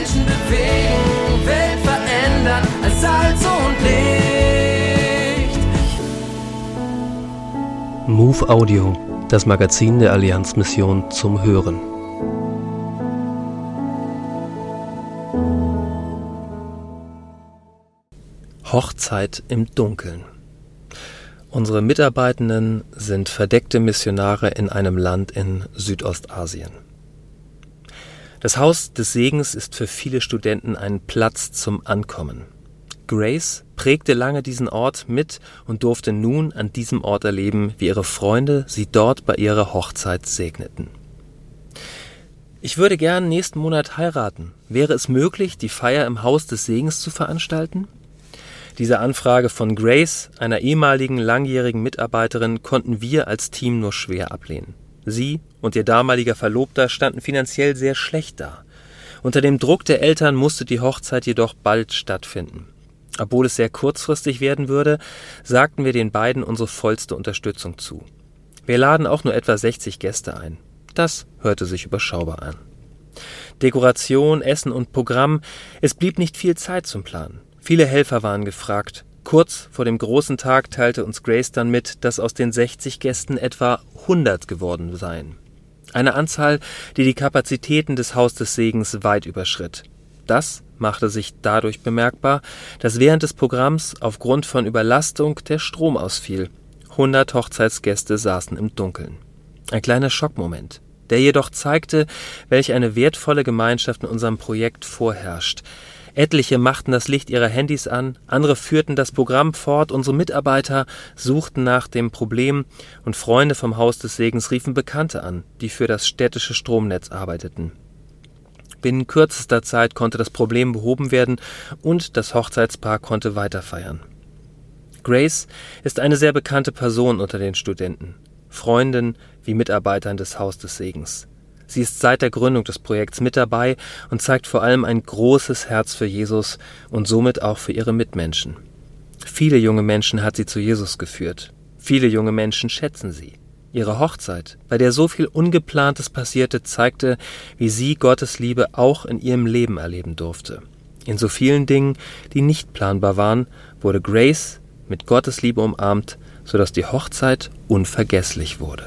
Menschen bewegen, Welt verändern als Salz und Licht. Move Audio, das Magazin der Allianzmission zum Hören. Hochzeit im Dunkeln. Unsere Mitarbeitenden sind verdeckte Missionare in einem Land in Südostasien. Das Haus des Segens ist für viele Studenten ein Platz zum Ankommen. Grace prägte lange diesen Ort mit und durfte nun an diesem Ort erleben, wie ihre Freunde sie dort bei ihrer Hochzeit segneten. Ich würde gern nächsten Monat heiraten. Wäre es möglich, die Feier im Haus des Segens zu veranstalten? Diese Anfrage von Grace, einer ehemaligen langjährigen Mitarbeiterin, konnten wir als Team nur schwer ablehnen. Sie und ihr damaliger Verlobter standen finanziell sehr schlecht da. Unter dem Druck der Eltern musste die Hochzeit jedoch bald stattfinden. Obwohl es sehr kurzfristig werden würde, sagten wir den beiden unsere vollste Unterstützung zu. Wir laden auch nur etwa 60 Gäste ein. Das hörte sich überschaubar an. Dekoration, Essen und Programm, es blieb nicht viel Zeit zum Planen. Viele Helfer waren gefragt. Kurz vor dem großen Tag teilte uns Grace dann mit, dass aus den 60 Gästen etwa 100 geworden seien. Eine Anzahl, die die Kapazitäten des Haus des Segens weit überschritt. Das machte sich dadurch bemerkbar, dass während des Programms aufgrund von Überlastung der Strom ausfiel. 100 Hochzeitsgäste saßen im Dunkeln. Ein kleiner Schockmoment, der jedoch zeigte, welch eine wertvolle Gemeinschaft in unserem Projekt vorherrscht. Etliche machten das Licht ihrer Handys an, andere führten das Programm fort, unsere Mitarbeiter suchten nach dem Problem und Freunde vom Haus des Segens riefen Bekannte an, die für das städtische Stromnetz arbeiteten. Binnen kürzester Zeit konnte das Problem behoben werden und das Hochzeitspaar konnte weiterfeiern. Grace ist eine sehr bekannte Person unter den Studenten, Freundin wie Mitarbeitern des Haus des Segens. Sie ist seit der Gründung des Projekts mit dabei und zeigt vor allem ein großes Herz für Jesus und somit auch für ihre Mitmenschen. Viele junge Menschen hat sie zu Jesus geführt. Viele junge Menschen schätzen sie. Ihre Hochzeit, bei der so viel Ungeplantes passierte, zeigte, wie sie Gottes Liebe auch in ihrem Leben erleben durfte. In so vielen Dingen, die nicht planbar waren, wurde Grace mit Gottes Liebe umarmt, sodass die Hochzeit unvergesslich wurde.